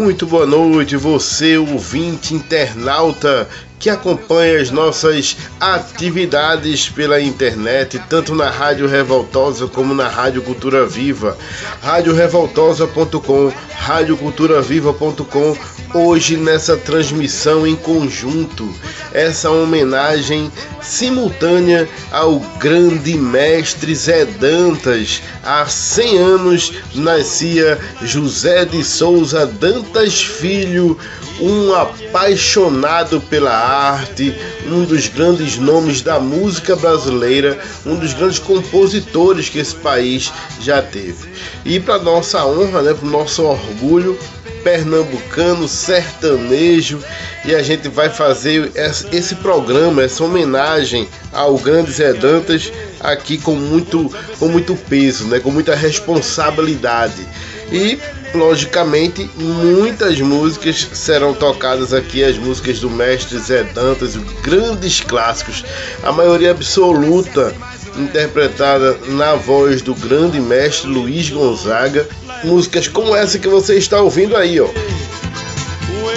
Muito boa noite, você ouvinte internauta que acompanha as nossas atividades pela internet, tanto na Rádio Revoltosa como na Rádio Cultura Viva. radiorevoltosa.com, radioculturaviva.com. Hoje nessa transmissão em conjunto, essa homenagem simultânea ao grande mestre Zé Dantas. Há 100 anos nascia José de Souza Dantas Filho, um apaixonado pela arte, um dos grandes nomes da música brasileira, um dos grandes compositores que esse país já teve. E para nossa honra, né, para o nosso orgulho, pernambucano, sertanejo, e a gente vai fazer esse programa, essa homenagem ao grande Zé Dantas aqui com muito, com muito peso, né, com muita responsabilidade. E logicamente, muitas músicas serão tocadas aqui, as músicas do mestre Zé Dantas, grandes clássicos, a maioria absoluta interpretada na voz do grande mestre Luiz Gonzaga, músicas como essa que você está ouvindo aí, ó. O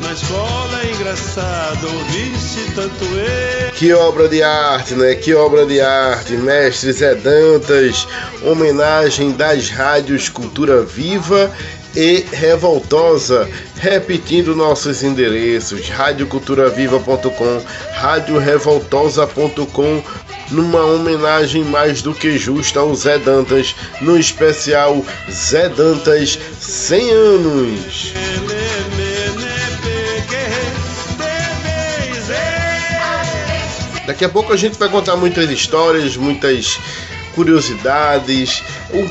na escola é engraçado ouvir-se tanto eu. Que obra de arte, né? Que obra de arte, mestre Zé Dantas, homenagem das rádios Cultura Viva e Revoltosa, repetindo nossos endereços: radioculturaviva.com, radiorevoltosa.com, numa homenagem mais do que justa ao Zé Dantas, no especial Zé Dantas 100 anos. Daqui a pouco a gente vai contar muitas histórias, muitas curiosidades, um,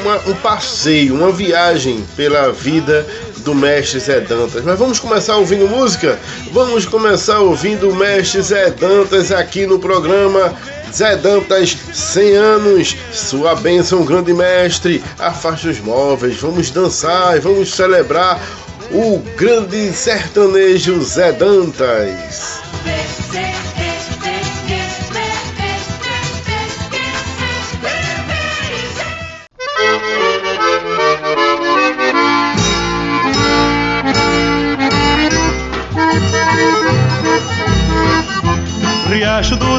uma, um passeio, uma viagem pela vida do mestre Zé Dantas. Mas vamos começar ouvindo música? Vamos começar ouvindo o mestre Zé Dantas aqui no programa Zé Dantas, 100 anos, sua bênção, grande mestre, afaste os móveis, vamos dançar e vamos celebrar o grande sertanejo Zé Dantas.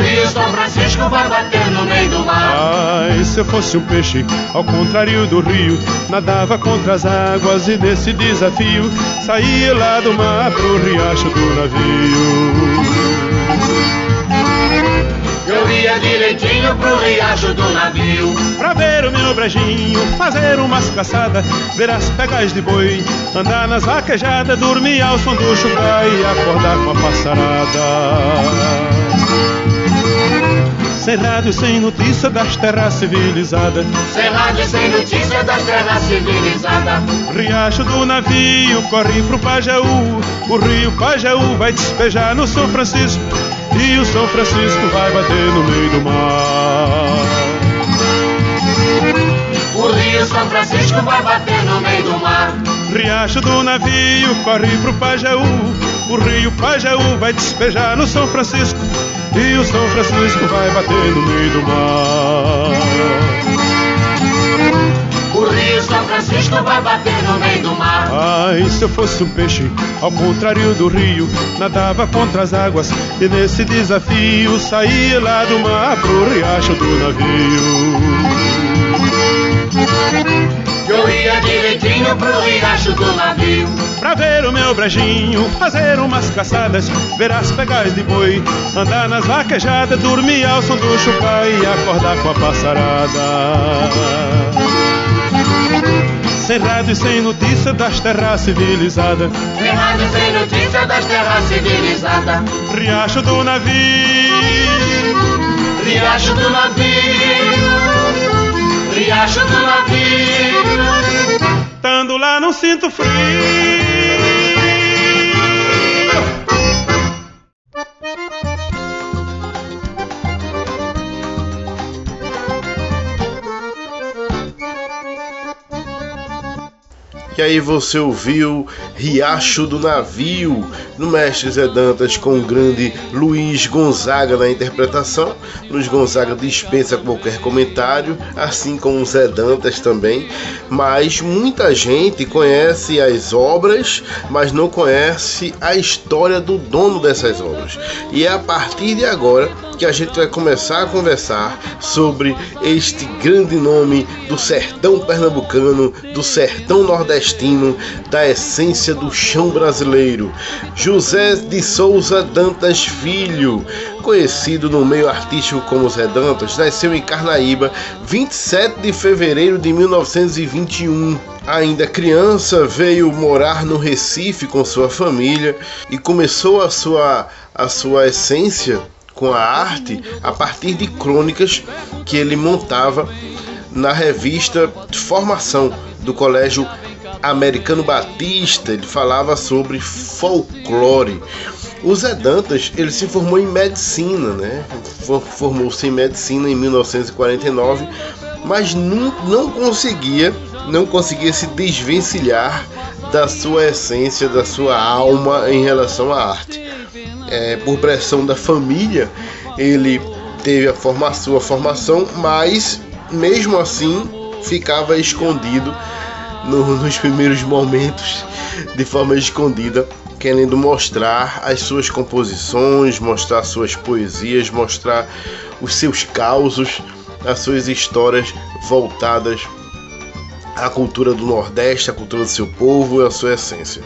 O rio São Francisco vai bater no meio do mar. Ai, se eu fosse um peixe, ao contrário do rio, nadava contra as águas e nesse desafio saía lá do mar pro riacho do navio. Eu ia direitinho pro riacho do navio Pra ver o meu brejinho, fazer umas caçadas Ver as pegas de boi, andar nas vaquejadas Dormir ao som do chucai e acordar com a passarada sem rádio, sem notícia das terras civilizadas. Sem rádio, sem notícia das terras civilizadas. Riacho do navio corre pro Pajaú. O rio Pajaú vai despejar no São Francisco. E o São Francisco vai bater no meio do mar. O rio São Francisco vai bater no meio do mar. Riacho do navio corre pro Pajaú. O rio Pajaú vai despejar no São Francisco. E o São Francisco vai bater no meio do mar. O rio São Francisco vai bater no meio do mar. Ai, se eu fosse um peixe, ao contrário do rio, nadava contra as águas e nesse desafio saía lá do mar pro riacho do navio. Eu ia direitinho pro riacho do navio Pra ver o meu brejinho, fazer umas caçadas Ver as pegais de boi, andar nas vaquejadas Dormir ao som do chupá e acordar com a passarada sem rádio e sem notícia das terras civilizadas. Sem rádio e sem notícia das terras civilizadas. Riacho do navio, Riacho do navio, Riacho do navio. chegando lá não sinto frio. E aí você ouviu Riacho do Navio, no Mestre Zé Dantas com o grande Luiz Gonzaga na interpretação. Luiz Gonzaga dispensa qualquer comentário, assim como Zé Dantas também. Mas muita gente conhece as obras, mas não conhece a história do dono dessas obras. E é a partir de agora que a gente vai começar a conversar sobre este grande nome do sertão pernambucano, do sertão nordestino, da essência do chão brasileiro. José de Souza Dantas Filho, conhecido no meio artístico como Zé Dantas, nasceu em Carnaíba, 27 de fevereiro de 1921. Ainda criança, veio morar no Recife com sua família e começou a sua, a sua essência com a arte a partir de crônicas que ele montava na revista formação do Colégio Americano Batista. Ele falava sobre folclore. O Zé Dantas ele se formou em medicina, né? Formou-se em medicina em 1949, mas não, não conseguia, não conseguia se desvencilhar da sua essência, da sua alma em relação à arte é, por pressão da família, ele teve a forma, sua formação, mas mesmo assim ficava escondido no, nos primeiros momentos, de forma escondida, querendo mostrar as suas composições, mostrar suas poesias, mostrar os seus causos, as suas histórias voltadas a cultura do Nordeste, a cultura do seu povo e a sua essência.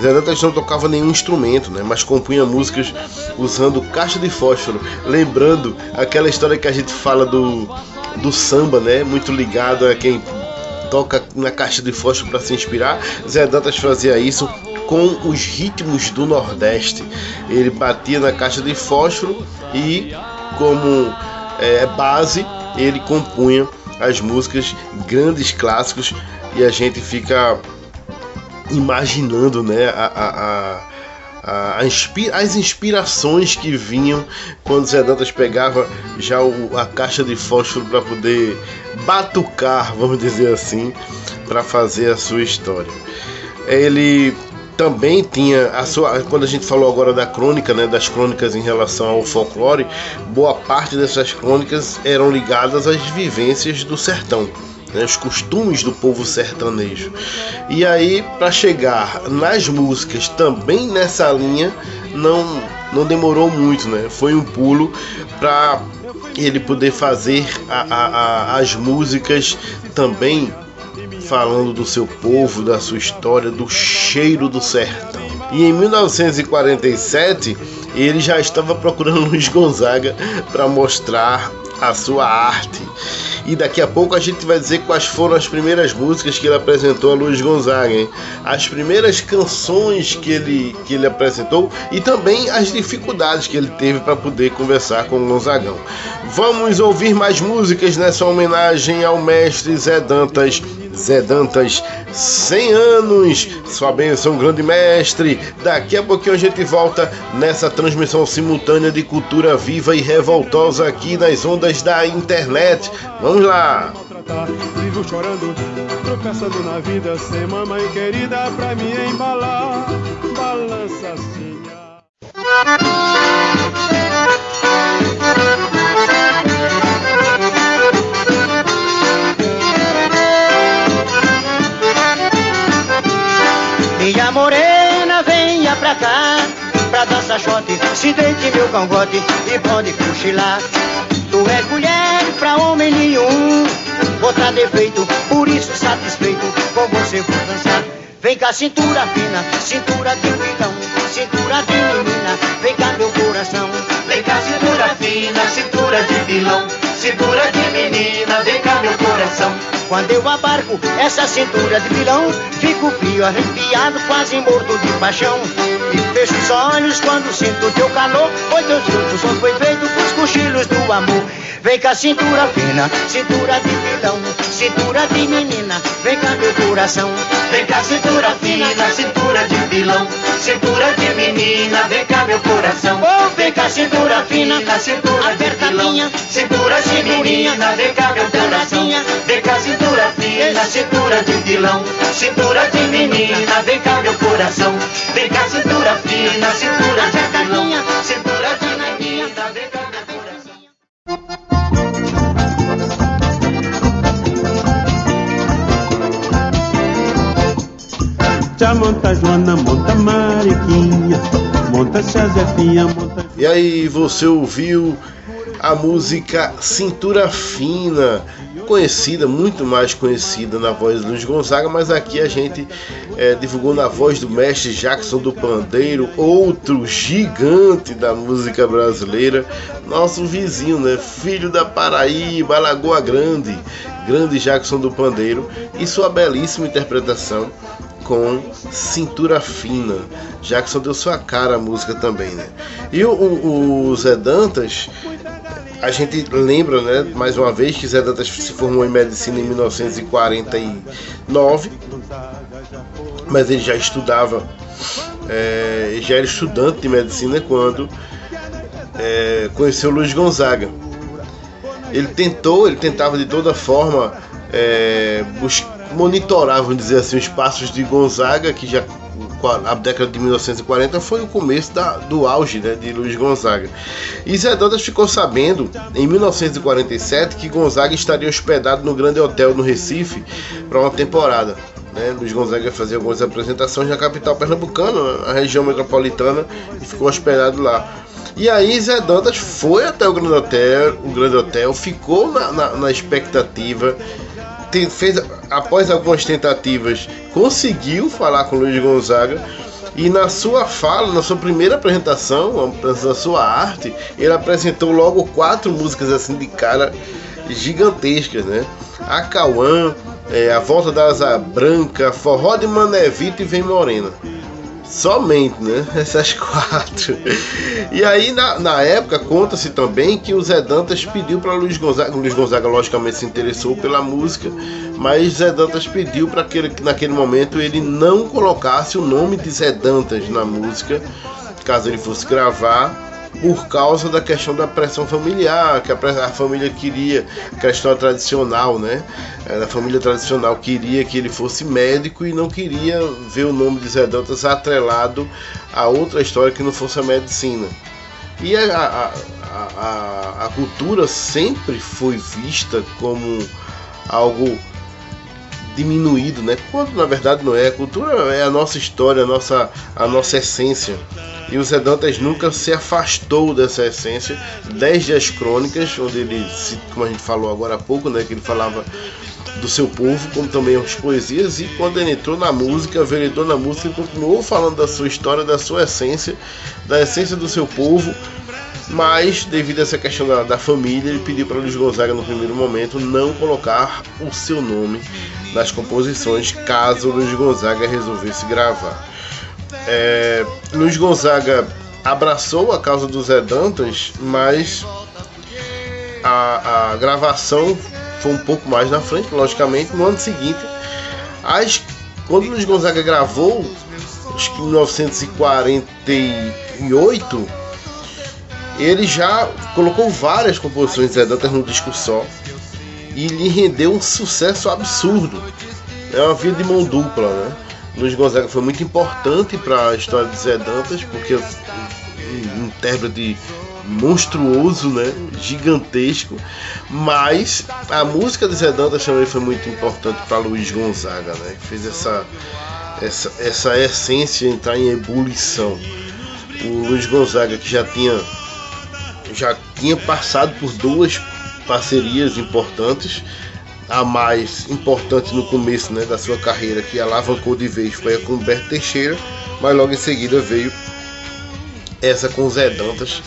Zé Dantas não tocava nenhum instrumento, né, mas compunha músicas usando caixa de fósforo, lembrando aquela história que a gente fala do, do samba, né, muito ligado a quem toca na caixa de fósforo para se inspirar. Zé Dantas fazia isso com os ritmos do Nordeste. Ele batia na caixa de fósforo e, como é, base, ele compunha as músicas, grandes clássicos, e a gente fica imaginando né, a, a, a, as inspirações que vinham quando Zé Dantas pegava já a caixa de fósforo para poder batucar, vamos dizer assim, para fazer a sua história. Ele também tinha a sua quando a gente falou agora da crônica né das crônicas em relação ao folclore boa parte dessas crônicas eram ligadas às vivências do sertão né, os costumes do povo sertanejo e aí para chegar nas músicas também nessa linha não não demorou muito né foi um pulo para ele poder fazer a, a, a, as músicas também falando do seu povo, da sua história, do cheiro do sertão. E em 1947 ele já estava procurando Luiz Gonzaga para mostrar a sua arte. E daqui a pouco a gente vai dizer quais foram as primeiras músicas que ele apresentou a Luiz Gonzaga, hein? as primeiras canções que ele, que ele apresentou e também as dificuldades que ele teve para poder conversar com o Gonzagão. Vamos ouvir mais músicas nessa homenagem ao mestre Zé Dantas Zé Dantas, 100 anos, sua bênção, grande mestre. Daqui a pouquinho a gente volta nessa transmissão simultânea de cultura viva e revoltosa aqui nas ondas da internet. Vamos lá! Vivo chorando, tropeçando na vida, sem mamãe querida pra me embalar. Shot, se deite meu cangote E pode cochilar. Tu és mulher pra homem nenhum Botar defeito, por isso satisfeito Com você vou dançar. Vem cá cintura fina, cintura de vilão Cintura de menina, vem cá meu coração. Vem cá cintura fina, cintura de vilão Cintura de menina, vem cá meu coração. Quando eu abarco essa cintura de vilão, fico frio, arrepiado, quase morto de paixão. Fecho os olhos quando sinto teu calor Pois teu fruto só foi feito pros cochilos do amor. Vem cá cintura fina, cintura de vilão Cintura de menina, vem cá meu coração. Vem cá cintura fina, cintura de vilão Cintura de menina, vem cá meu coração. Oh, vem cá cintura fina, cintura de vilão Cintura de menina, vem cá meu coração. Vem cá cintura fina, cintura de vilão Cintura de menina, vem cá meu coração. Vem cá cintura fina, cintura de vilão Cintura de menina, vem cá meu coração Já monta Joana, monta Mariquinha, monta Josefinha, monta. E aí, você ouviu a música Cintura Fina, conhecida, muito mais conhecida na voz do Luiz Gonzaga, mas aqui a gente é, divulgou na voz do mestre Jackson do Pandeiro, outro gigante da música brasileira, nosso vizinho, né? Filho da Paraíba, Lagoa Grande, grande Jackson do Pandeiro, e sua belíssima interpretação com Cintura Fina. Jackson deu sua cara à música também, né? E o, o, o Zé Dantas, a gente lembra, né, mais uma vez, que Zé Dantas se formou em medicina em 1949, mas ele já estudava, é, já era estudante de medicina quando é, conheceu Luiz Gonzaga. Ele tentou, ele tentava de toda forma é, monitorar, vamos dizer assim, os passos de Gonzaga, que já a década de 1940 foi o começo da, do auge né, de Luiz Gonzaga. E Zé Dantas ficou sabendo, em 1947, que Gonzaga estaria hospedado no Grande Hotel no Recife para uma temporada. Né? Luiz Gonzaga fazia algumas apresentações na capital pernambucana, na região metropolitana, e ficou hospedado lá. E aí Zé Dantas foi até o Grande Hotel, o Grande Hotel ficou na, na, na expectativa fez após algumas tentativas conseguiu falar com Luiz Gonzaga e na sua fala, na sua primeira apresentação, da sua arte, ele apresentou logo quatro músicas assim de cara gigantescas, né? A Cauã, é, A Volta da Asa Branca, Forró de Manevito e Vem Morena. Somente, né? Essas quatro. E aí, na, na época, conta-se também que o Zé Dantas pediu para Luiz Gonzaga. Luiz Gonzaga, logicamente, se interessou pela música, mas Zé Dantas pediu para que naquele momento ele não colocasse o nome de Zé Dantas na música, caso ele fosse gravar por causa da questão da pressão familiar, que a, a família queria, questão tradicional, né? A família tradicional queria que ele fosse médico e não queria ver o nome de Zé Dantas atrelado a outra história que não fosse a medicina. E a, a, a, a cultura sempre foi vista como algo diminuído, né? Quando na verdade não é. A cultura é a nossa história, a nossa, a nossa essência. E o Zé Dantas nunca se afastou dessa essência, desde as crônicas, onde ele, como a gente falou agora há pouco, né, que ele falava do seu povo, como também as poesias, e quando ele entrou na música, veredou na música, continuou falando da sua história, da sua essência, da essência do seu povo, mas devido a essa questão da, da família, ele pediu para Luiz Gonzaga no primeiro momento não colocar o seu nome nas composições, caso Luiz Gonzaga resolvesse gravar. É, Luiz Gonzaga abraçou a causa do Zé Dantas, mas a, a gravação foi um pouco mais na frente, logicamente. No ano seguinte, as, quando Luiz Gonzaga gravou, acho que em 1948, ele já colocou várias composições de Zé Dantas no disco só e lhe rendeu um sucesso absurdo. É uma vida de mão dupla, né? Luiz Gonzaga foi muito importante para a história de Zé Dantas, porque um intérprete monstruoso, né? gigantesco, mas a música de Zé Dantas também foi muito importante para Luiz Gonzaga, né? que fez essa, essa, essa essência entrar em ebulição. O Luiz Gonzaga que já tinha já tinha passado por duas parcerias importantes a mais importante no começo né, da sua carreira, que alavancou de vez, foi a com Humberto Teixeira, mas logo em seguida veio essa com Zé Dantas,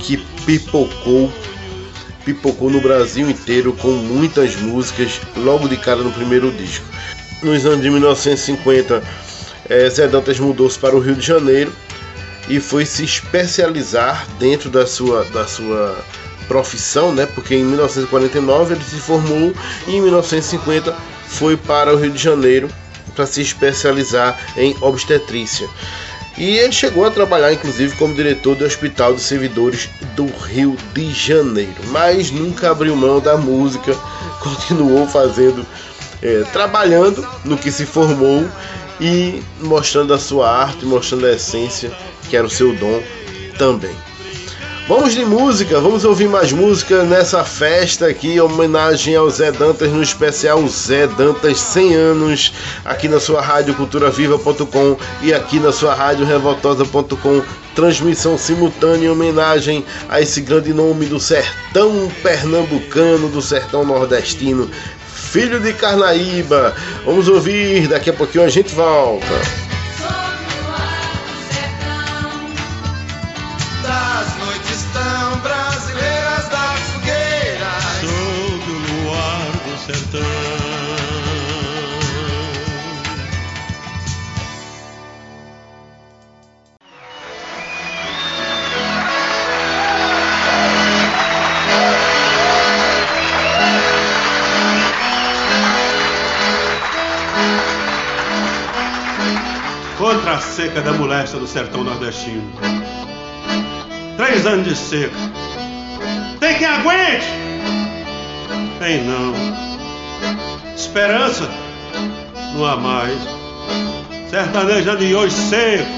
que pipocou, pipocou no Brasil inteiro com muitas músicas logo de cara no primeiro disco. Nos anos de 1950 é, Zé Dantas mudou-se para o Rio de Janeiro e foi se especializar dentro da sua, da sua profissão, né? Porque em 1949 ele se formou e em 1950 foi para o Rio de Janeiro para se especializar em obstetrícia. E ele chegou a trabalhar, inclusive, como diretor do Hospital dos Servidores do Rio de Janeiro, mas nunca abriu mão da música, continuou fazendo, é, trabalhando no que se formou e mostrando a sua arte, mostrando a essência que era o seu dom também. Vamos de música, vamos ouvir mais música nessa festa aqui, homenagem ao Zé Dantas no especial Zé Dantas 100 anos, aqui na sua rádio culturaviva.com e aqui na sua rádio revoltosa.com. Transmissão simultânea em homenagem a esse grande nome do sertão pernambucano, do sertão nordestino, filho de Carnaíba. Vamos ouvir, daqui a pouquinho a gente volta. A seca da molesta do sertão nordestino. Três anos de seca. Tem quem aguente? Tem não. Esperança? Não há mais. Sertaneja de hoje seco.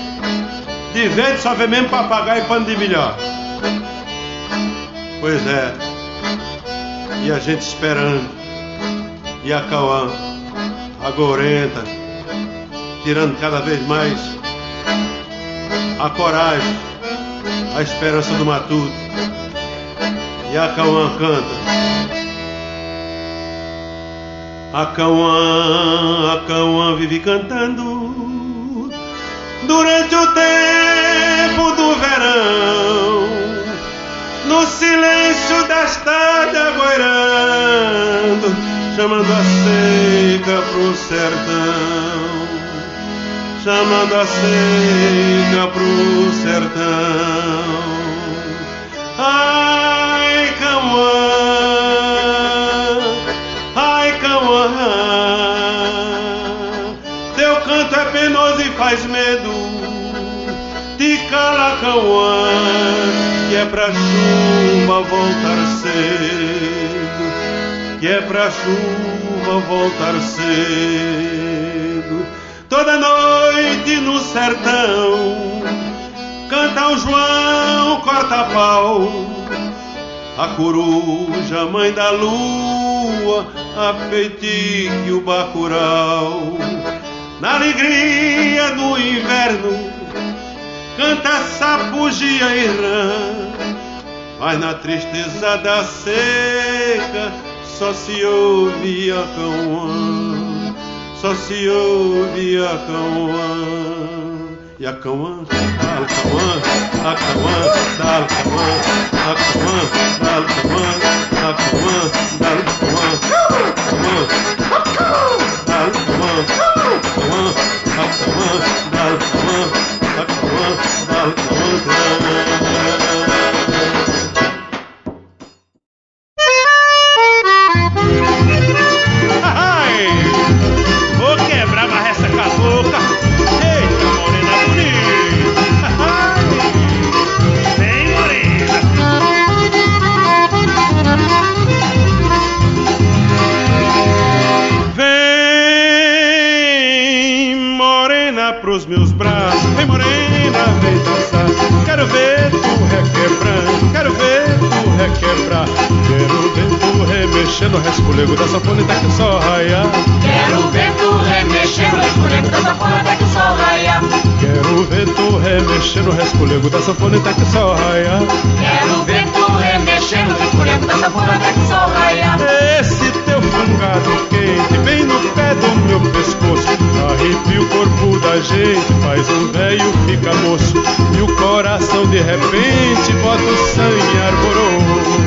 De verde só vê mesmo papagaio e pano de bilhar. Pois é. E a gente esperando. E a Cauã, a Gorenta, tirando cada vez mais a coragem, a esperança do matuto. E a Cauã canta. A Cauã, a Cauã vive cantando durante o tempo do verão, no silêncio das tardes agoirando, chamando a seca pro sertão chamando a seca pro sertão. Ai, Cauã, ai, Cauã, teu canto é penoso e faz medo. Te cala, Cauã, que é pra chuva voltar cedo, que é pra chuva voltar cedo toda noite no sertão. Canta o João corta-pau, a coruja, mãe da lua, a feitique o bacural. Na alegria do inverno, canta sapugia e rã, mas na tristeza da seca só se ouve a cão só se ouve a cauã. E a cauã, o cauã, a cauã, dá cauã, a cauã, dá cauã, a cauã, dá cauã, cauã, dá cauã, remexendo o resfolego da sanfona até que o sol raiar. Quero ver tu remexendo o resfolego da sanfona até que o sol raiar. Quero ver tu remexendo o resfolego da sanfona até que o sol raiar. Quero ver tu remexendo o resfolego da sanfona até que o sol raiar. Esse teu fungado quente bem no pé do meu pescoço arrepia o corpo da gente, faz um velho fica moço e o coração de repente bota o sangue arboroso.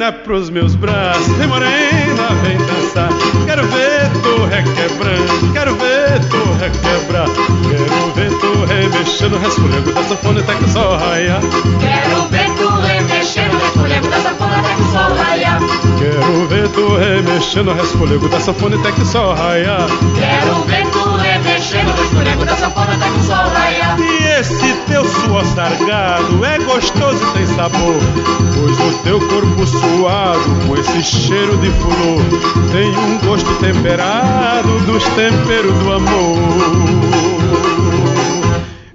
Morena pros meus braços, vem morena, vem dançar. Quero ver tu requebrando, quero ver tu requebrar. Quero ver tu remexendo, resfolego da sanfona até que o sol raia. Quero ver tu remexendo, resfolego da sanfona até que o sol raia. Quero ver tu remexendo, resfolego da sanfona até que o sol raia. Quero ver tu remexendo, resfolego da sanfona até que o sol raia. E esse teu suor sargado é gostoso e tem sabor, pois o teu corpo suado com esse cheiro de flor tem um gosto temperado dos temperos do amor.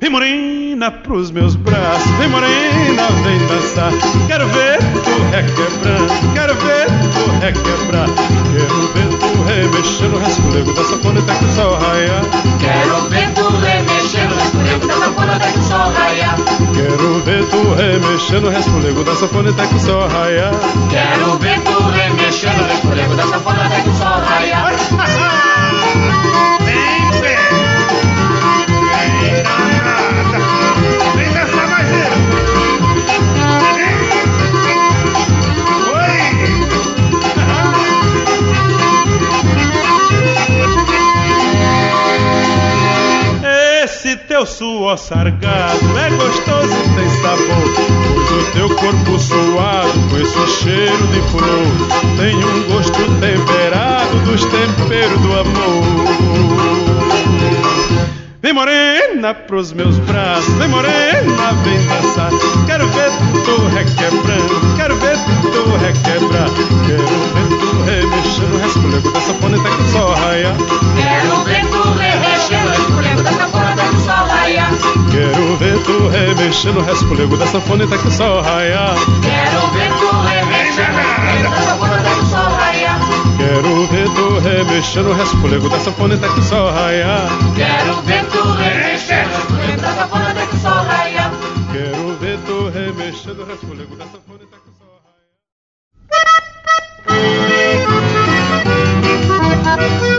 Vem morena pros meus braços, vem morena, vem dançar. Quero ver tu requebrando, quero ver tu requebrar. Quero ver tu remexendo, resfolego da sanfona até que o sol raia. Quero ver tu remexendo, resfolego da sanfona até que o sol. Quero ver tu remexendo, resfolego da sanfona até que o sol raia. Quero ver tu remexendo, resfolego da sanfona até que o sol raia. Teu suor sargado. É gostoso e tem sabor. Pois o teu corpo suado com esse cheiro de flor. Tem um gosto temperado dos temperos do amor. Vem morena pros meus braços, vem morena, vem dançar. Quero ver tu requebrando, quero ver tu requebrar. Quero ver tu remexendo, resfolego da sanfona até que sol raia. Quero ver tu remexendo, resfolego da sanfona o. Quero ver tu remexendo, resfolego da sanfona até que o sol raia. Quero ver tu remexendo, da sanfona até que o sol raia. Quero ver tu remexendo, da até que o sol raia. Quero ver tu remexendo, resfolego da sanfona até que o sol raia. Quero ver tu remexendo, resfolego da sanfona até que o sol raia.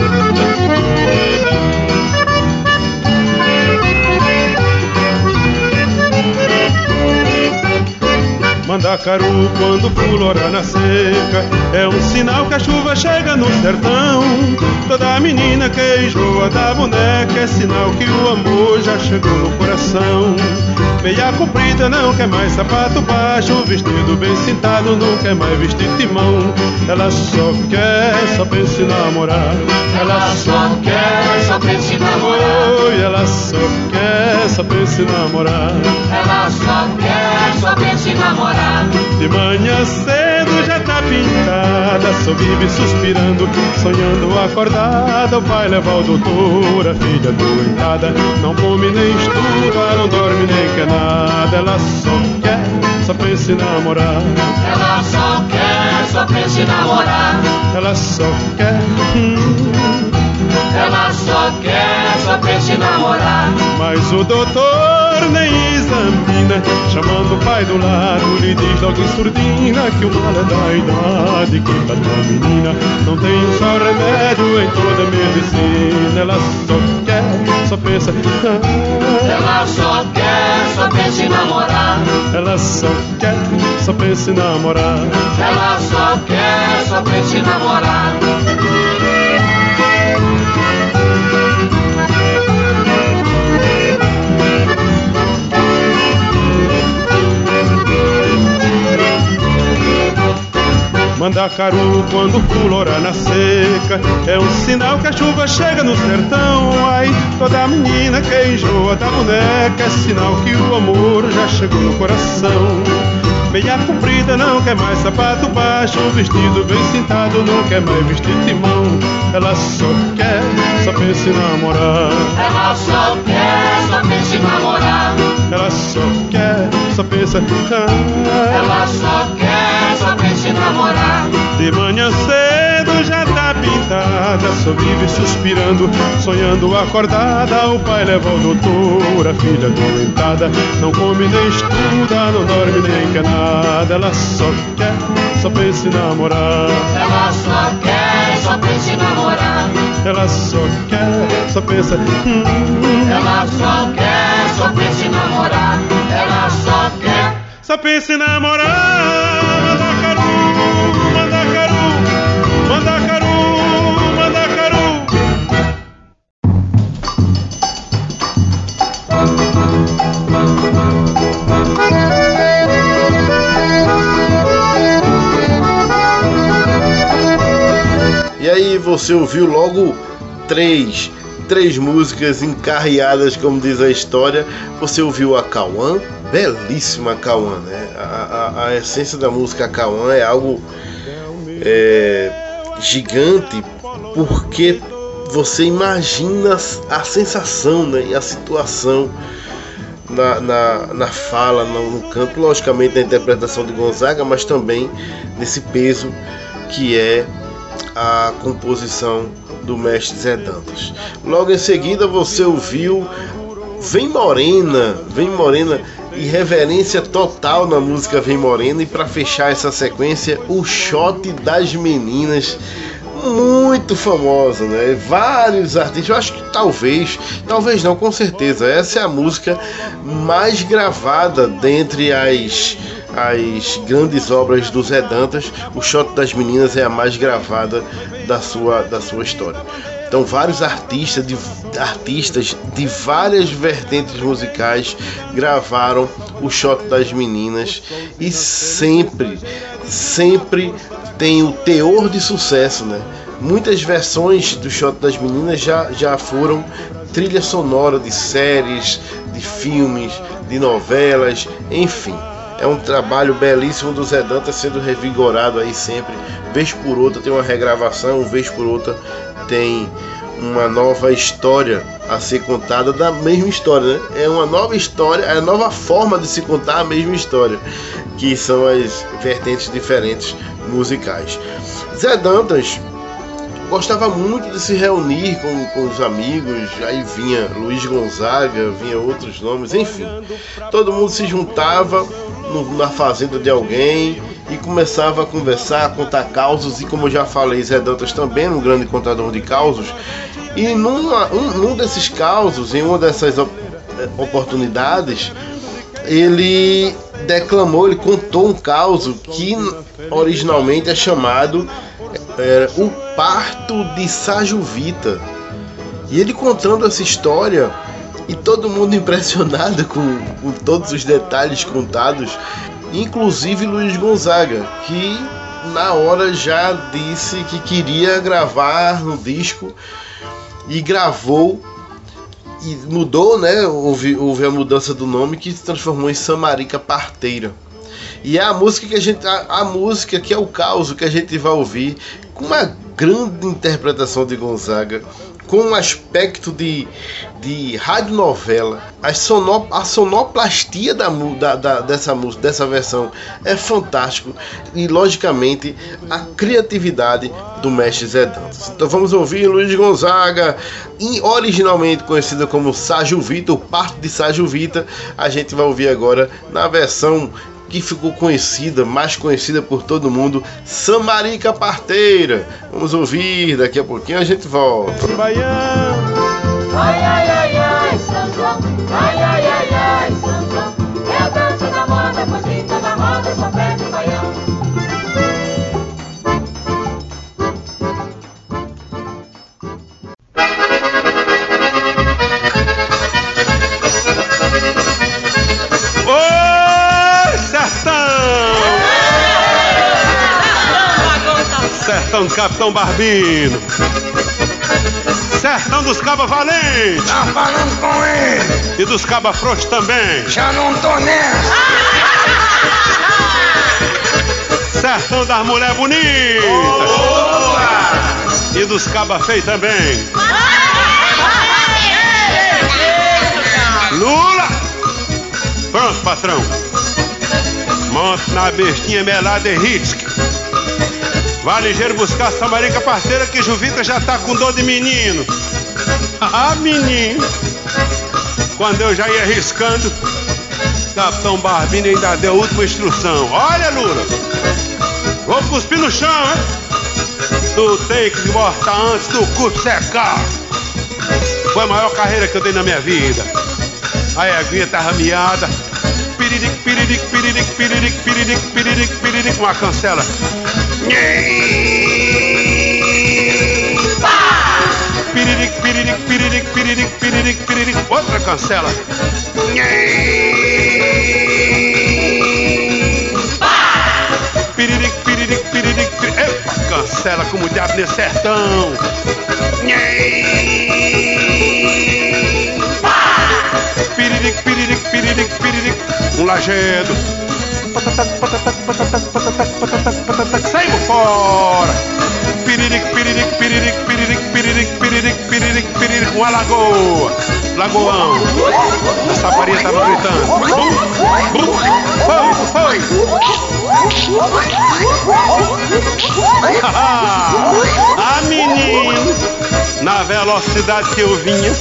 Mandacaru quando fulora na seca É um sinal que a chuva chega no sertão. Toda menina que enjoa da boneca É sinal que o amor já chegou no coração. Meia comprida não quer mais sapato baixo Vestido bem cintado não quer mais vestir timão. Ela só quer, pensa em namorar. Ela só quer, pensa em namorar. Oi, ela só quer, só pensa em namorar Ela só quer, só pensa em namorar. De manhã cedo já tá pintada, só vive suspirando, sonhando acordada. O pai leva o doutor, a filha doentada, não come nem estuda, não dorme nem quer nada. Ela só quer, só pensa em namorar. Ela só quer, só pensa em namorar. Ela só quer, hum, Ela só quer, só pensa em namorar. mas o doutor nem examina, chamando o pai do lado, lhe diz logo em surdina que o mal é da idade, que pra tua menina não tem só remédio em toda a medicina. Ela só quer, só pensa, ah, Ela só quer, só pensa em namorar. ela só quer, só pensa em namorar. Ela só quer, só pensa em namorar. Mandacaru quando fulora na seca. É um sinal que a chuva chega no sertão. Ai, toda menina que enjoa da boneca. É sinal que o amor já chegou no coração. Meia comprida não quer mais sapato baixo. Vestido bem cintado não quer mais vestir timão. Ela só quer, só pensa em namorar. Ela só quer, só pensa em namorar. Ela só quer, só pensa ah, Ela só quer, em namorar. De manhã cedo já tá pintada, só vive suspirando, sonhando acordada. O pai leva o doutor, a filha doentada, não come nem estuda, não dorme nem quer nada. Ela só quer, só pensa em namorar. Ela só quer, só pensa em namorar. Ela só quer, só pensa. Hum, Ela só quer, só pensa em namorar. Ela só quer. só pensa em namorar. Você ouviu logo três, três músicas encarreadas, como diz a história. Você ouviu a Cauã, belíssima Cauã, né? A, a, a, essência da música Cauã é algo é, gigante, porque você imagina a sensação né, e a situação na, na, na fala, no, no, canto, logicamente na interpretação de Gonzaga, mas também nesse peso que é a composição do mestre Zé Dantas. Logo em seguida você ouviu Vem Morena, Vem Morena, irreverência total na música Vem Morena e para fechar essa sequência, o shot das meninas muito famosa, né? Vários artistas, eu acho que talvez, talvez não, com certeza, essa é a música mais gravada dentre as as grandes obras do Zé Dantas, o Shot das Meninas é a mais gravada da sua, da sua história. Então vários artistas de, artistas de várias vertentes musicais gravaram o Shot das Meninas e sempre, sempre tem o teor de sucesso, né? Muitas versões do Shot das Meninas já, já foram trilha sonora de séries, de filmes, de novelas, enfim. É um trabalho belíssimo do Zé Dantas sendo revigorado aí sempre. Vez por outra tem uma regravação, vez por outra tem uma nova história a ser contada da mesma história, né? É uma nova história, é a nova forma de se contar a mesma história, que são as vertentes diferentes musicais. Zé Dantas gostava muito de se reunir com, com os amigos, aí vinha Luiz Gonzaga, vinha outros nomes, enfim. Todo mundo se juntava no, na fazenda de alguém e começava a conversar, a contar causos, e como eu já falei, Zé Dantas também era um grande contador de causos. E numa, um, num desses causos, em uma dessas op oportunidades, ele declamou, ele contou um caos que originalmente é chamado é, o parto de Sajuvita. E ele contando essa história e todo mundo impressionado com, com todos os detalhes contados, inclusive Luiz Gonzaga, que na hora já disse que queria gravar no disco e gravou e mudou, né? Houve, houve a mudança do nome que se transformou em Samarica Parteira. E é a música que a gente. A, a música que é o caos que a gente vai ouvir, com uma grande interpretação de Gonzaga, com um aspecto de, de radionovela. A, a sonoplastia da, da, da, dessa música, dessa versão é fantástico e logicamente a criatividade do mestre Zé Dantas. Então vamos ouvir Luiz Gonzaga, originalmente conhecida como Ságio Vita, o parto de Ságio Vita. A gente vai ouvir agora na versão que ficou conhecida, mais conhecida por todo mundo, Samarica Parteira. Vamos ouvir, daqui a pouquinho a gente volta. Baião. Ai, ai, ai, ai, São João. Ai, ai, Sertão do Capitão Barbino. Sertão dos Cabas Valentes. Tá falando com ele. E dos Cabas Frouxos também. Já não tô nessa. Sertão das Mulher Bonitas. E dos Cabas Feios também. Lula! Pronto, patrão. Monte na bestinha melada e risque. Vá ligeiro buscar a Samarica parceira que Juvita já tá com dor de menino. Ah, menino. Quando eu já ia arriscando, Capitão Barbino ainda deu a última instrução. Olha, Lula. Vou cuspir no chão, hein? Tu tem que mortar antes do cu secar. Foi a maior carreira que eu dei na minha vida. A eguinha tá rameada. Piriric, piriric, piriric, piriric, piriric, piriric, piriric, uma cancela. Piriric, piriric, piriric, piriric, piriric, piriric. Outra cancela. Piriric, piriric, piriric, piriric. Epa. cancela como o diabo nesse sertão. Piriric, piriric, piriric, piriric. Um lajedo. Patatac, patatac, patatac, patatac, patatac, patatac. Saímos fora. Piriric, piriric, piriric, piriric, piriric, piriric, piriric, piriric. Uma lagoa. Lagoão. A saparia tava gritando. Bum, bum. Foi, foi. ah, menino. Na velocidade que eu vinha.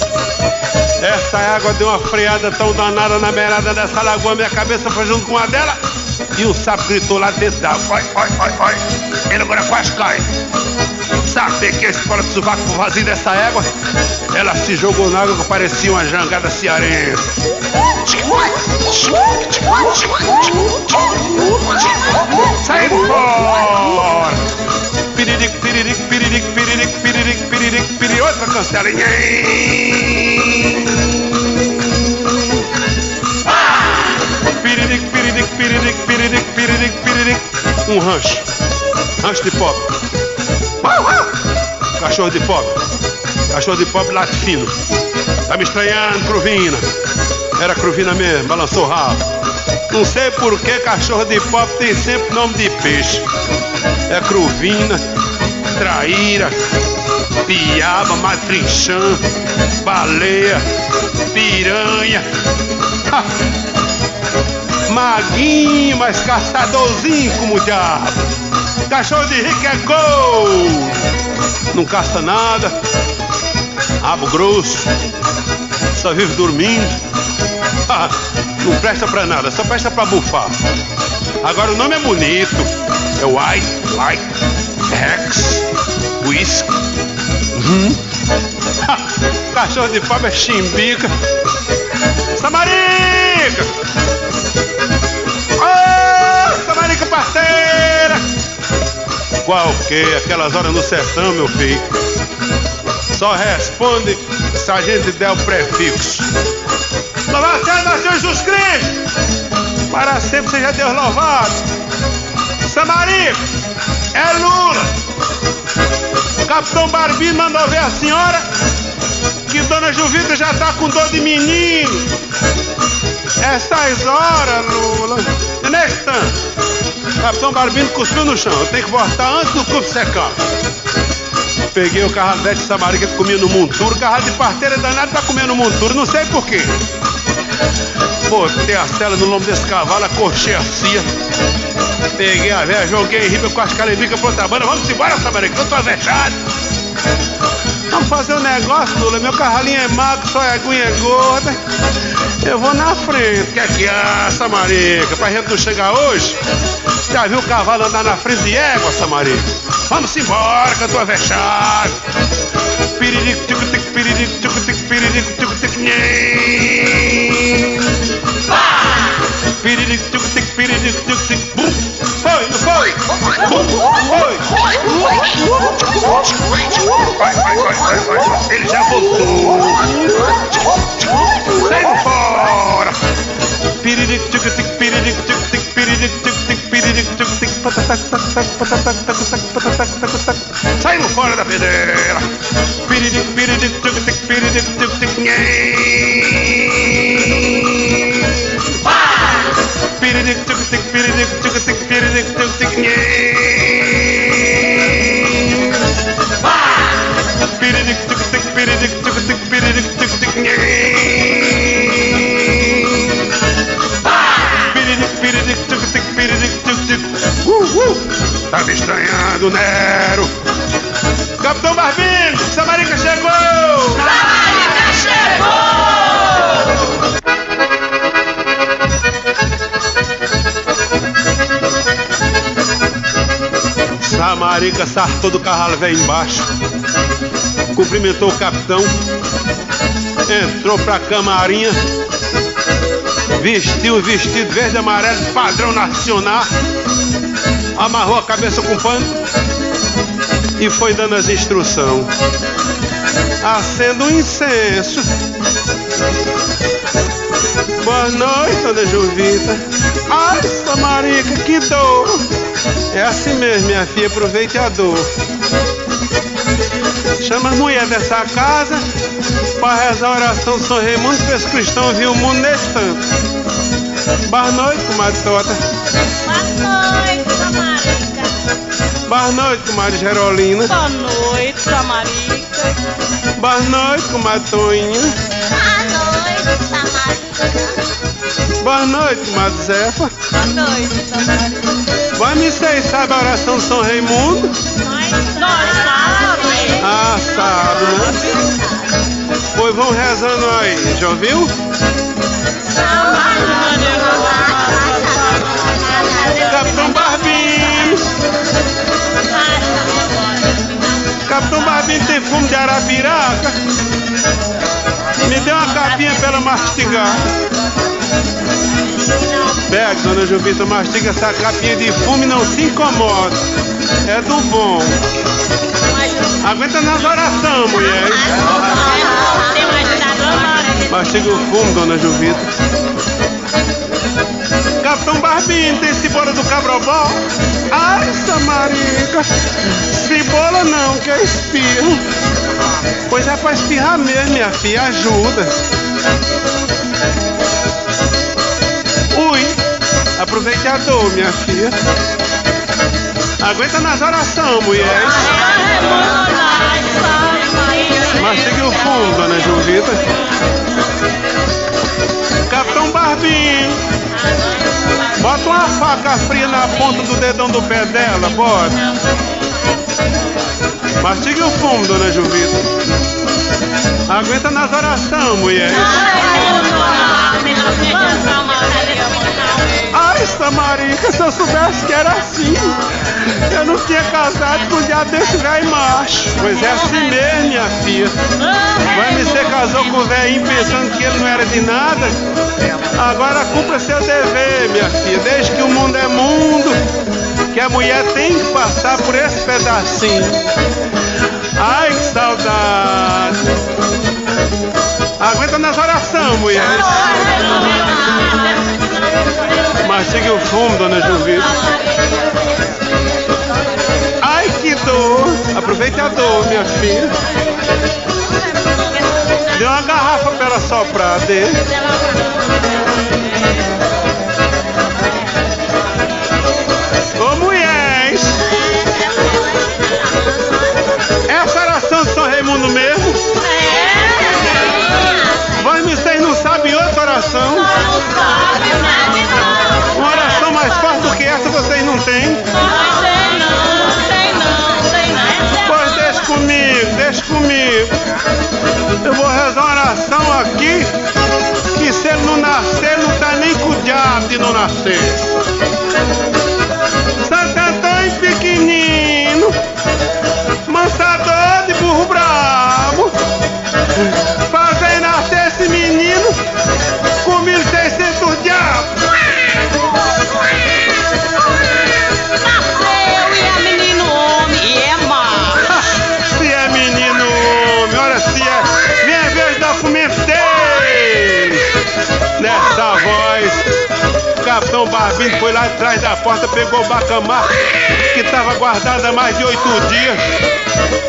Essa água deu uma freada tão danada na beirada dessa lagoa, minha cabeça foi junto com a dela. E o sapo gritou lá dentro da Vai, vai, vai, vai. Ele agora quase cai. Sabe que a escola de por vazio dessa água? Ela se jogou na água que parecia uma jangada cearense. Saiu fora! Piriric, piriric, piriric, piriric, piriric, piriric, piriric, outra cancela. Piriric, piriric, piriric, piriric, piriric, piriric. Um rancho. Rancho de pobre. Cachorro de pobre. Cachorro de pobre late fino. Tá me estranhando, Cruvina. Era Cruvina mesmo, balançou o rabo. Não sei por que cachorro de pobre tem sempre nome de peixe. É Cruvina, Traíra, Piaba, Matrinchã, Baleia, Piranha. Ha! Maguinho, mas caçadorzinho como o diabo. Cachorro de rico é gol. Não caça nada. Rabo grosso. Só vive dormindo. Ah, Não presta pra nada, só presta pra bufar. Agora o nome é bonito. É White, White, Rex, Whisky. Uhum. Cachorro de pobre é chimbica. Samarica! Parceira! Qual que? Aquelas horas no sertão, meu filho. Só responde se a gente der o prefixo. Louvado seja Senhor Jesus Cristo! Para sempre seja Deus louvado! Samarica! É Lula! O Capitão Barbino mandou ver a senhora que Dona Juvita já tá com dor de menino. Essas horas, Lula. E nesse tanto, Capitão Barbino cuspiu no chão. Eu tenho que voltar antes do cupo secar. Peguei o carrasete de Samarica que comia no monturo. Carro de parteira danado tá comendo monturo. Não sei por quê. Botei a cela no lombo desse cavalo, acorchei a cia. Peguei a velha, joguei em riba com as calembicas pra outra banda. Vamos embora, Samarica, eu tô avexado. Vamos fazer um negócio, Lula. Meu carralinho é magro, só é aguinha gorda. Eu vou na frente. Que é, Samarica? Pra gente não chegar hoje? Já viu o cavalo andar na frente de égua, Samarica? Vamos embora, que eu tô avexado. Piririco, tico, tic, piririco, tico, tic, piririco, tico, tic, nhém. Piririco, tico, tic, piririco, tico, tic, bum. Foi, não foi? Bum, foi. Vai, vai, vai, vai, vai. Ele já voltou. Sai fora. Piririco, tico, tic, piririco, tico, tic, piririco, tico, tic, piririco, tico, tic, patatac, patatac, patatac, patatac, patatac, patatac. Saímos fora da pedreira. Piririco, tico, tic, piririco, tico, tic. Piririco, tico, tic, piririco, tico, tic, Tá me estranhando, Nero. Capitão Barbino, Samarica chegou! Samarica sartou do carro velho embaixo, cumprimentou o capitão, entrou pra camarinha, vestiu o vestido verde e amarelo padrão nacional, amarrou a cabeça com pano e foi dando as instruções. Acenda um incenso. Boa noite, dona Juvita. Ai, Samarica, que dor. É assim mesmo, minha filha, aproveite a dor. Chama as mulheres dessa casa para rezar a oração São Raimundo para os cristãos ver o mundo nesse tanto. Boa noite, comadre Tota. Boa noite, comadre Gerolina. Boa noite, Samarica. Boa noite, comadre Toinha. Boa noite, Samarica. Boa noite, comadre Zefa. Boa noite, Samarica. Vai me sei, sabe a oração São Raimundo? Nós sabemos. Ah, sabe, né? Pois vão rezando aí, já ouviu? Capitão Barbinho. Capitão Barbinho tem fumo de arapiraca. Me dê uma capinha pra ela mastigar. Pega, dona Juvita, mastiga essa capinha de fumo e não se incomoda. É do bom. Aguenta nas orações, mulher. Mastiga o fumo, dona Juvita. Capitão Barbinho, tem cebola do Cabrobó? Ai, Samarica. Cebola não, que é espirro. Pois é pra espirrar mesmo, minha filha, ajuda. Ui, dor, minha filha. Aguenta nas orações, mulher. Mastiga o fundo, dona Juvita. Capitão Barbinho, bota uma faca fria na ponta do dedão do pé dela, bora. Mastiga o fumo, dona Juvita. Aguenta nas orações, mulher. Ai, Samarica, se eu soubesse que era assim, eu não tinha casado com o diabo desse velho macho. Pois é assim mesmo, minha filha. Vai me ser casou com o velhinho pensando que ele não era de nada? Agora a culpa é seu dever, minha filha. Desde que o mundo é mundo, que a mulher tem que passar por esse pedacinho. Ai, que saudade. Aguenta nas orações, mulher. Mastigue o fumo, dona Juvita. Ai, que dor. Aproveite a dor, minha filha. Dê uma garrafa pra ela soprar, dê. Ô, mulheres. Essa oração de São Raimundo mesmo? Mas vocês não sabem outra oração? Uma oração mais forte do que essa vocês não têm? Eu vou rezar uma oração aqui que se ele não nascer, não tá nem com o diabo de não nascer. Voz, o capitão Barbinho foi lá atrás da porta, pegou o bacamar que estava guardado há mais de oito dias.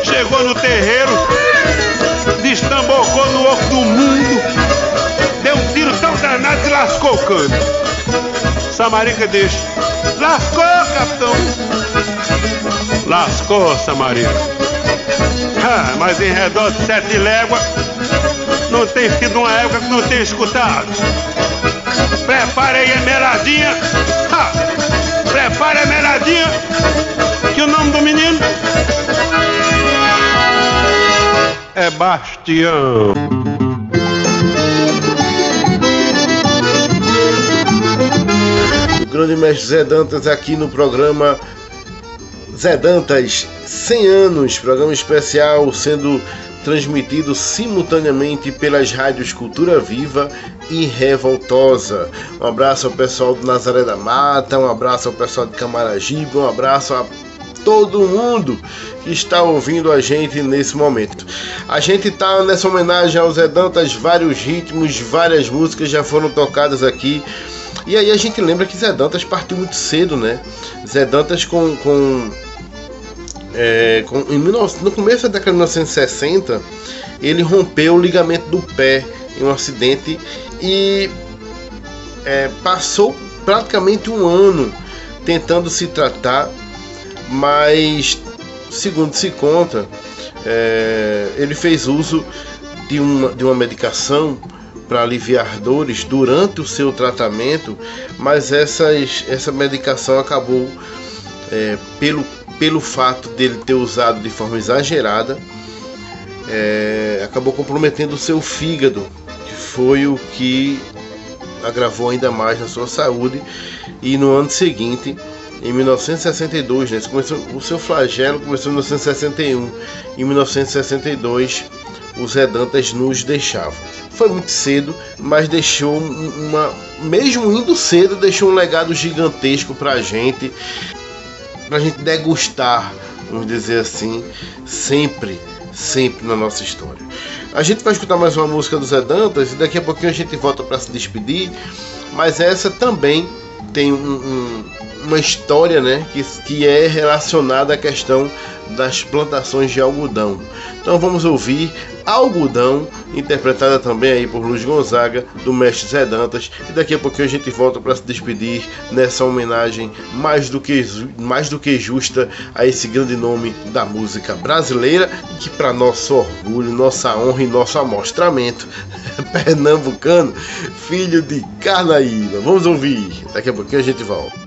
Chegou no terreiro, destambocou no oco do mundo, deu um tiro tão danado que lascou o cano. Samarica deixa. Lascou, capitão. Lascou, Samarica. Ah, mas em redor de sete léguas, não tem sido uma época que não tenha escutado. Prepare aí a meladinha. Ha! Prepare a meladinha. Que o nome do menino é Bastião. O grande mestre Zé Dantas aqui no programa Zé Dantas 100 anos, programa especial sendo transmitido simultaneamente pelas rádios Cultura Viva e Revoltosa. Um abraço ao pessoal do Nazaré da Mata, um abraço ao pessoal de Camaragibe, um abraço a todo mundo que está ouvindo a gente nesse momento. A gente tá nessa homenagem ao Zé Dantas, vários ritmos, várias músicas já foram tocadas aqui E aí a gente lembra que Zé Dantas partiu muito cedo, né? Zé Dantas com, com, é, em 19, no começo da década de 1960 ele rompeu o ligamento do pé em um acidente e é, passou praticamente um ano tentando se tratar, mas segundo se conta, é, ele fez uso de uma, de uma medicação para aliviar dores durante o seu tratamento, mas essas, essa medicação acabou, é, pelo, pelo fato dele ter usado de forma exagerada, é, acabou comprometendo o seu fígado, que foi o que agravou ainda mais na sua saúde. E no ano seguinte, em 1962, né, começou, o seu flagelo começou em 1961. Em 1962, os Redantas nos deixavam. Foi muito cedo, mas deixou uma. Mesmo indo cedo, deixou um legado gigantesco pra gente. Pra gente degustar, vamos dizer assim, sempre, sempre na nossa história. A gente vai escutar mais uma música dos Redantas e daqui a pouquinho a gente volta para se despedir. Mas essa também tem um, um, uma história né, que, que é relacionada à questão das plantações de algodão. Então vamos ouvir Algodão, interpretada também aí por Luiz Gonzaga, do mestre Zé Dantas. E daqui a pouquinho a gente volta para se despedir nessa homenagem mais do, que, mais do que justa a esse grande nome da música brasileira e que para nosso orgulho, nossa honra e nosso amostramento, pernambucano, filho de Carnaíba. Vamos ouvir, daqui a pouquinho a gente volta.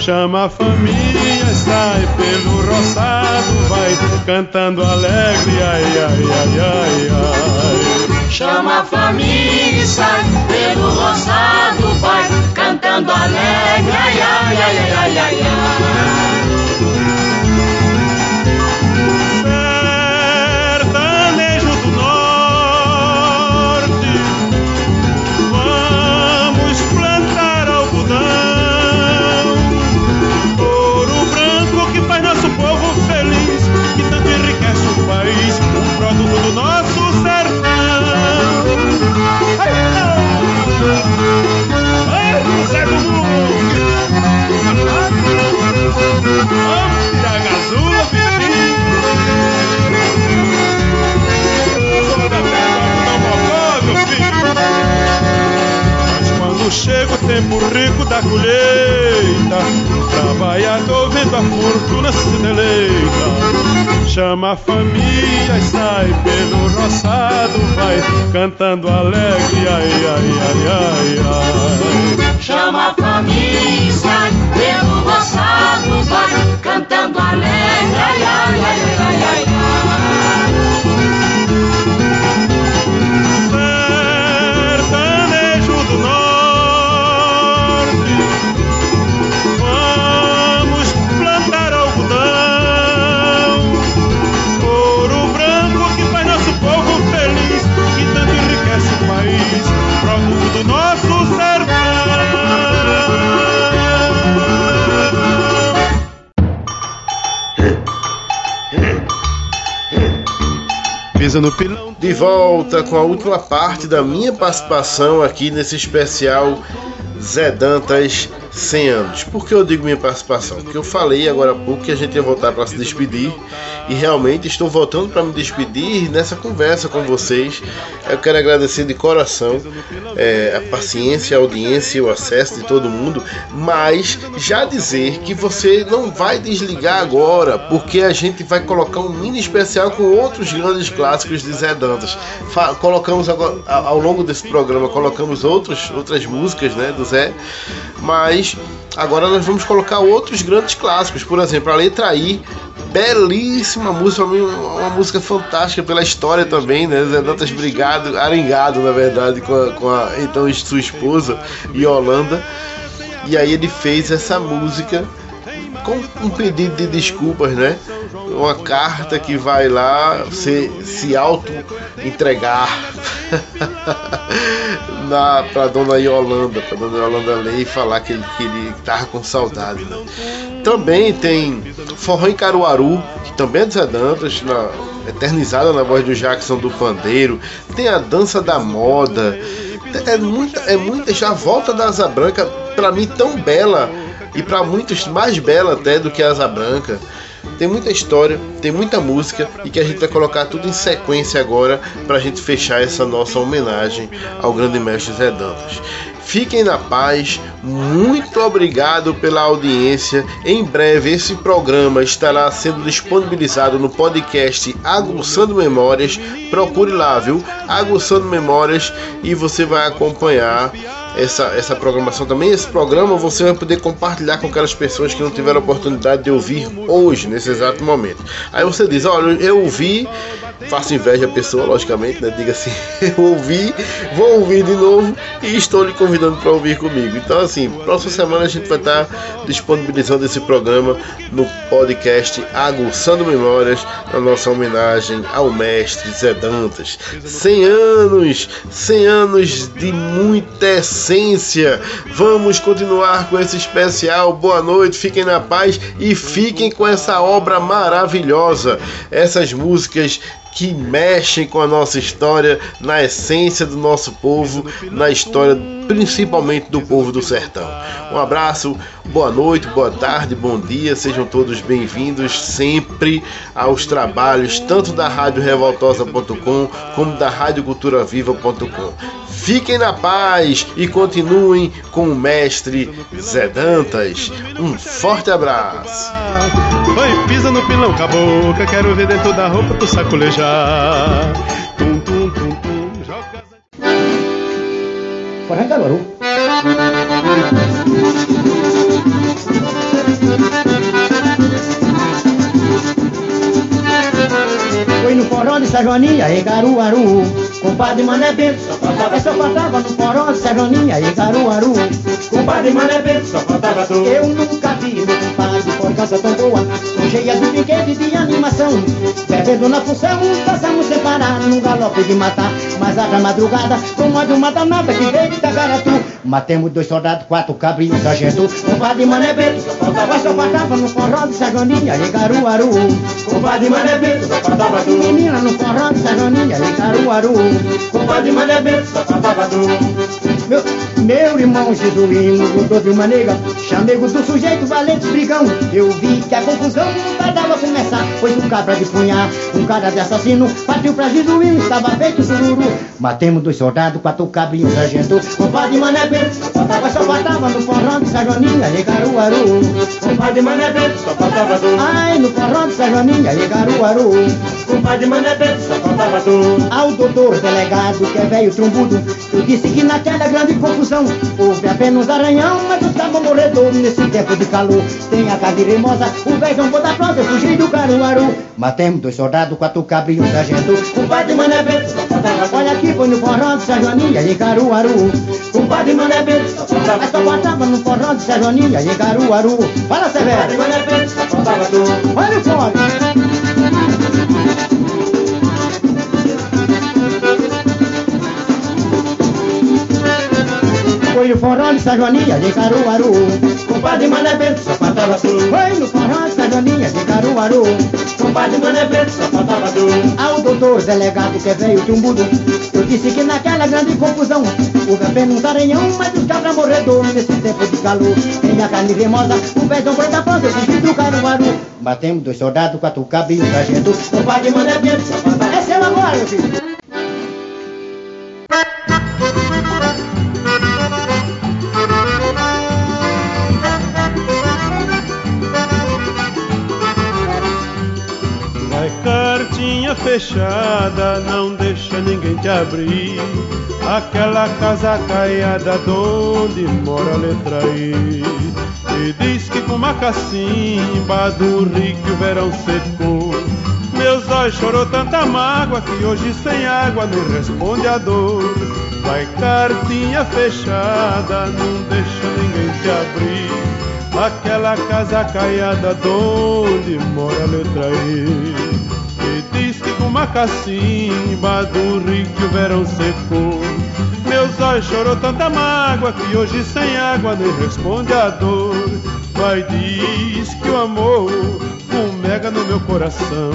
Chama a família, sai pelo roçado, vai cantando alegre, ai, ai, ai, ai, ai. Chama a família, sai pelo roçado, vai cantando alegre, ai, ai, ai, ai, ai, ai. Vamos, ai. chega o tempo rico da colheita, trabalhador vendo a fortuna se deleita. Chama a família e sai pelo roçado, vai cantando alegre, ai, ai, ai, ai, ai. Chama a família e sai pelo roçado, vai cantando alegre, ai, ai, ai, ai, ai, ai. No pilão. De volta com a última parte da minha participação aqui nesse especial Zé Dantas 100 anos. Por que eu digo minha participação? Porque eu falei agora há pouco que a gente ia voltar para se despedir e realmente estou voltando para me despedir nessa conversa com vocês. Eu quero agradecer de coração é, a paciência, a audiência e o acesso de todo mundo, mas já dizer que você não vai desligar agora, porque a gente vai colocar um mini especial com outros grandes clássicos de Zé Dantas. Fa colocamos agora, ao longo desse programa, colocamos outros, outras músicas né, do Zé, mas agora nós vamos colocar outros grandes clássicos, por exemplo, a letra I belíssima música, uma música fantástica pela história também, né? Zé Dantas brigado, arengado, na verdade, com a, com a então sua esposa, Yolanda. E aí ele fez essa música com um pedido de desculpas, né? Uma carta que vai lá se, se auto-entregar para dona Yolanda, para dona Yolanda ler e falar que ele queria tava com saudade. Né? Também tem Forró em Caruaru, que também é de Zé Dantas, na, eternizada na voz do Jackson do Pandeiro. Tem a Dança da Moda. É muita, é muita já volta da Asa Branca, para mim tão bela e para muitos mais bela até do que a Asa Branca. Tem muita história, tem muita música e que a gente vai colocar tudo em sequência agora para a gente fechar essa nossa homenagem ao grande mestre Zé Dantas. Fiquem na paz, muito obrigado pela audiência. Em breve esse programa estará sendo disponibilizado no podcast Aguçando Memórias. Procure lá, viu? Aguçando Memórias e você vai acompanhar essa, essa programação também. Esse programa você vai poder compartilhar com aquelas pessoas que não tiveram a oportunidade de ouvir hoje, nesse exato momento. Aí você diz: Olha, eu ouvi, faço inveja à pessoa, logicamente, né? Diga assim: Eu ouvi, vou ouvir de novo e estou lhe convidando para ouvir comigo. Então, assim, próxima semana a gente vai estar disponibilizando esse programa no podcast Aguçando Memórias, na nossa homenagem ao mestre Zé Dantas. 100 anos, 100 anos de muita essência. Vamos continuar com esse especial. Boa noite, fiquem na paz e fiquem com essa obra maravilhosa. Essas músicas que mexem com a nossa história, na essência do nosso povo, na história principalmente do povo do sertão. Um abraço, boa noite, boa tarde, bom dia, sejam todos bem-vindos sempre aos trabalhos tanto da Rádio Revoltosa.com como da Rádio Cultura Viva.com. Fiquem na paz e continuem com o mestre Zé Dantas. Um forte abraço. Oi, pisa no pilão, cabocla, quero ver dentro da roupa tu sacolejar. Tum, tum, tum, tum, joga... Em Caruaru. Foi no forró de São Joaninha, em Caruaru. Compadre Mané Bento, só faltava, só faltava no forró de São Joaninha, em Caruaru. Compadre Mané Bento, só faltava tu. Eu nunca vi meu compadre por casa tão boa, tão cheia de piquete e de animação. Bebendo na função, passamos sem parar, num galope de matar. Mas haja madrugada, como a de uma danada que veio de Tagaratu. Matemos dois soldados, quatro cabrinhos, sargento. Compadre Mané Bento, só faltava, só faltava no forró de São Joaninha, em Caruaru. Compadre Mané Bento, só faltava tu. Menina no forró de São Joaninha, em Caruaru. Compadre Mané Bento, só faltava tu. Meu, meu irmão Jesuíno gostou de uma nega Chamego do sujeito valente brigão Eu vi que a confusão não tardava começar Pois um cabra de punhar, um cara de assassino Partiu pra Jesuíno, estava feito sururu. Matemos dois soldados, quatro cabrinhos, sargento Compadre Mané faltava, só faltava No forró de Sajoninha, em Caruaru Compadre Mané só faltava tu Ai, no forró de Sajoninha, em Caruaru Compadre Mané só faltava tu Ao doutor delegado, que é velho trombudo Eu disse que naquela grande confusão Houve apenas arranhão, mas eu estava morredor Nesse tempo de calor, tem a carne remosa O velho zombou da prosa, eu fugi do Caruaru Matemos dois soldados, quatro cabrinhos, sargento. Compadre Mané Bento, Olha aqui, foi no forró de São Joaninha, em Caruaru. Compadre Mané Bento, Mas só faltava no forró de São Joaninha, em Caruaru. Fala, Severo. Compadre Mané Bento, Olha o fone. Foi no forró de São Joaninha, de Caruaru. Compadre Mané Bento, só tu Foi no forró de Joaninha, de Caruaru Compadre Mané Bento, só faltava tu Ao doutor delegado que é veio tumbudo Eu disse que naquela grande confusão Houve apenas um aranhão, mas os cabra morredor Nesse tempo de calor, tem a carne remosa O velho branco da pança, eu do Caruaru Batemos dois soldados, quatro cabos e um sargento. O padre manda dentro, safado. Receba agora, meu filho. Fechada, não deixa ninguém te abrir. Aquela casa caiada onde mora a letra I. E diz que com uma cacimba do rio que o verão secou. Meus olhos chorou tanta mágoa que hoje sem água nem responde a dor. Vai cartinha fechada, não deixa ninguém te abrir. Aquela casa caiada onde mora a letra I. uma cacimba do rio que o verão secou. Meus olhos chorou tanta mágoa que hoje sem água nem responde a dor. Vai diz que o amor fumega no meu coração,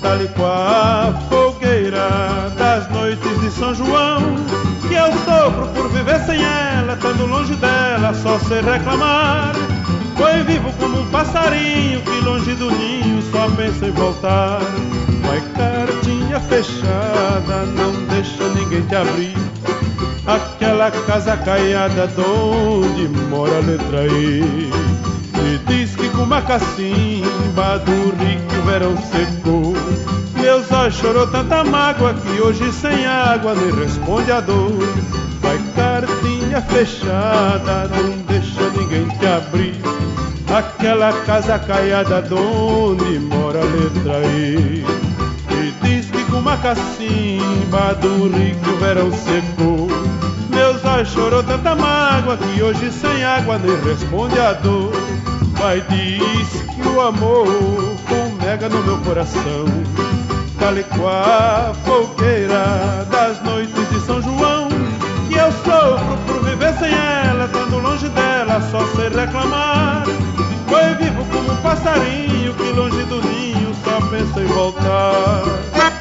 tal e qual a fogueira das noites de São João. Que eu sofro por viver sem ela, estando longe dela, só sei reclamar. Foi vivo como um passarinho que longe do ninho só pensa em voltar. Vai cartinha fechada, não deixa ninguém te abrir. Aquela casa caiada onde mora a letra I. E diz que com uma cacimba do rico o verão secou. Meus olhos chorou tanta mágoa que hoje sem água nem responde a dor. Vai cartinha fechada, não deixa ninguém te abrir. Aquela casa caiada onde mora a letra. E diz que com uma cacimba do rico o verão secou. Meus olhos chorou tanta mágoa que hoje sem água nem responde a dor. Vai diz que o amor fumega no meu coração, a fogueira das noites de São João. Que eu sofro por viver sem ela, estando longe dela, só sei reclamar. Foi vivo como um passarinho que longe do ninho só pensa em voltar.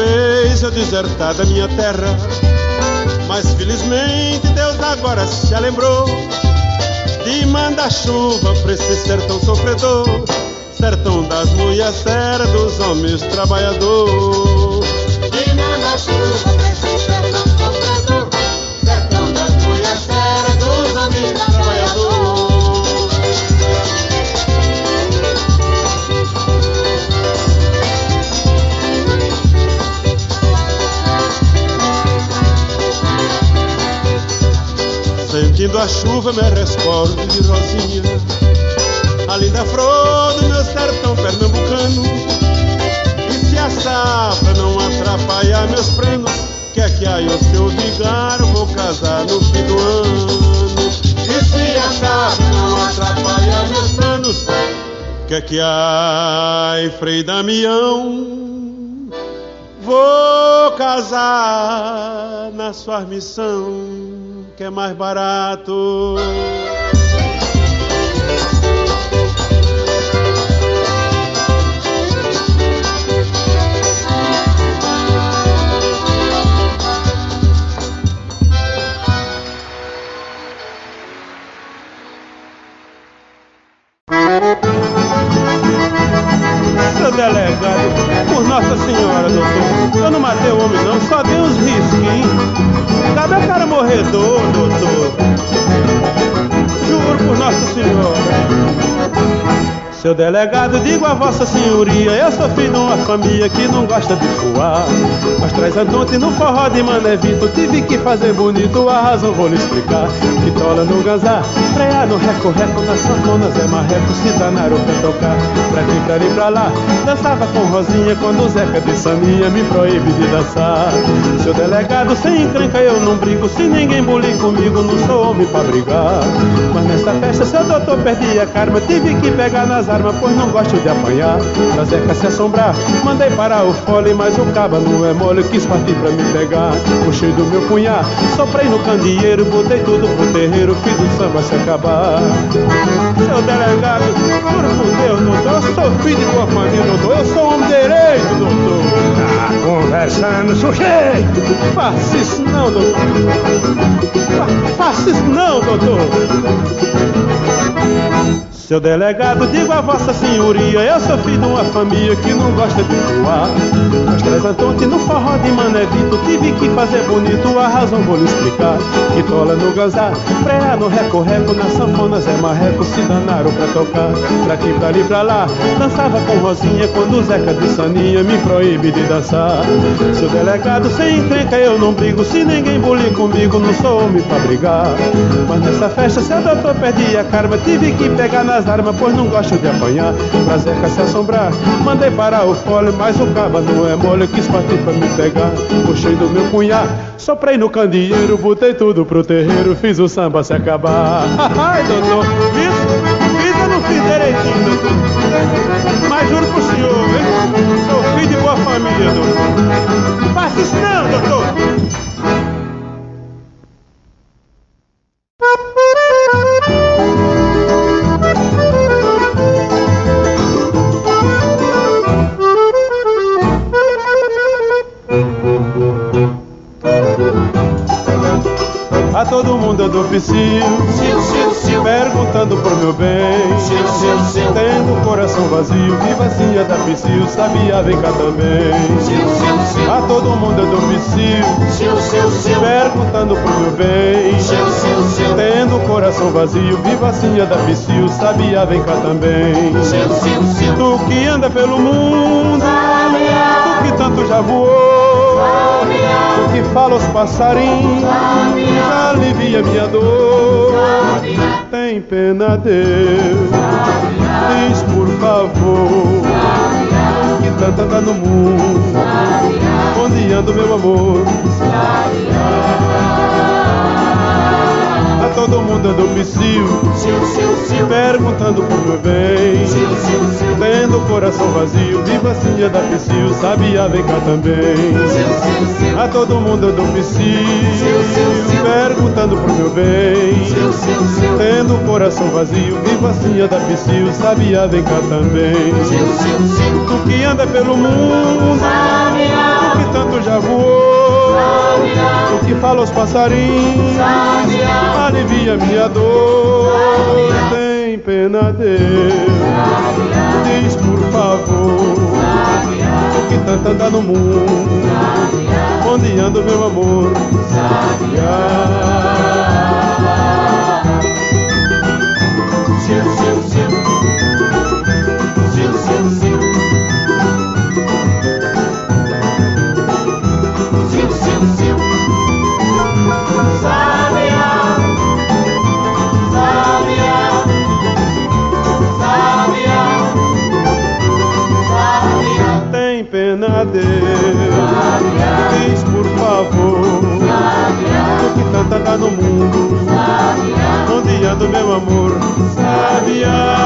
Seca fez eu desertar da minha terra, mas felizmente Deus agora se lembrou de mandar chuva pra esse sertão sofredor, sertão das mulheres sérias, dos homens trabalhadores. De mandar chuva Sentindo a chuva me rescordo de rosinha A linda flor do meu sertão pernambucano E se a safra não atrapalhar meus planos Quer que aí o seu vigar vou casar no fim do ano? E se a safra não atrapalhar meus planos Quer que ai, Frei Damião? Vou casar na sua missão, que é mais barato. Delegado, por Nossa Senhora, doutor, não matei o homem não, só dei uns risquinhos. Cadê o cara morredor, doutor? Juro por Nossa Senhora. Seu delegado, digo a vossa senhoria, eu sou filho de uma família que não gosta de voar. Mas traz Antônio no forró de Manevito, tive que fazer bonito, a razão vou lhe explicar. Que tola no ganzá, frear no reco-reco, nas sanfonas é marreco, se danaram pra tocar. Pra aqui, pra ali, pra lá, dançava com Rosinha, quando Zeca de Saninha me proíbe de dançar. Seu delegado, sem encrenca eu não brigo, se ninguém bulir comigo, não sou homem pra brigar. Mas nessa festa, seu doutor perdi a karma, tive que pegar nas armas, pois não gosto de apanhar. Pra Zeca se assombrar, mandei parar o fole, mas o caba não é mole, quis partir pra me pegar. Puxei do meu punhar, soprei no candeeiro, botei tudo pro terreiro, fiz o samba se acabar. Seu delegado, juro por Deus, doutor, eu sou filho de boa família, doutor, eu sou homem direito, doutor. Conversando, sujeito. Faça isso não, doutor. Fa- Faça isso não, doutor. Seu delegado, digo a vossa senhoria, eu sou filho de uma família que não gosta de voar. Mas três Antonte no forró de Manevito, tive que fazer bonito, a razão vou lhe explicar. Que tola no ganzá, freia no reco-reco, nas sanfonas é marreco, se danaram pra tocar. Pra aqui, pra ali, pra lá, dançava com Rosinha, quando o Zeca de Saninha me proíbe de dançar. Seu delegado, sem encrenca eu não brigo, se ninguém bulir comigo, não sou homem pra brigar. Mas nessa festa, seu doutor perdi a karma, tive que pegar nas armas, pois não gosto de apanhar. Pra Zeca se assombrar, mandei parar o fole, mas o caba não é mole, quis partir pra me pegar. Puxei do meu punhar, soprei no candeeiro, botei tudo pro terreiro, fiz o samba se acabar. Ai, doutor, fiz, fiz ou não fiz direitinho? Mas juro pro senhor, hein? Sou filho de boa família, doutor. Faça não, dou psiu, perguntando pro meu bem. Tendo o coração vazio, viva assim a da psiu, sabia, vem cá também. A todo mundo eu dou psiu, perguntando pro meu bem. Tendo o coração vazio, viva a da psiu, sabia, vem cá também. Tu que anda pelo mundo, tu que tanto já voou, tu que fala aos passarinhos, alivia minha dor. Tem pena, Deus, diz por favor, que tanto anda no mundo, onde anda o meu amor? A todo mundo eu dou psiu, perguntando por meu bem. Tendo o coração vazio, viva assim é da psiu, sabia, vem cá também. A todo mundo eu dou psiu, perguntando por meu bem. Tendo o coração vazio, viva assim é da psiu, sabia, vem cá também. Tu que anda pelo mundo, tu que tanto já voou, tu que fala aos passarinhos, alivia minha dor. Tem pena, Deus, diz por favor, tu que tanto anda no mundo, onde anda o meu amor? Tem pena, Deus, diz por favor, tu que tanto anda no mundo, onde anda o meu amor? Sabiá.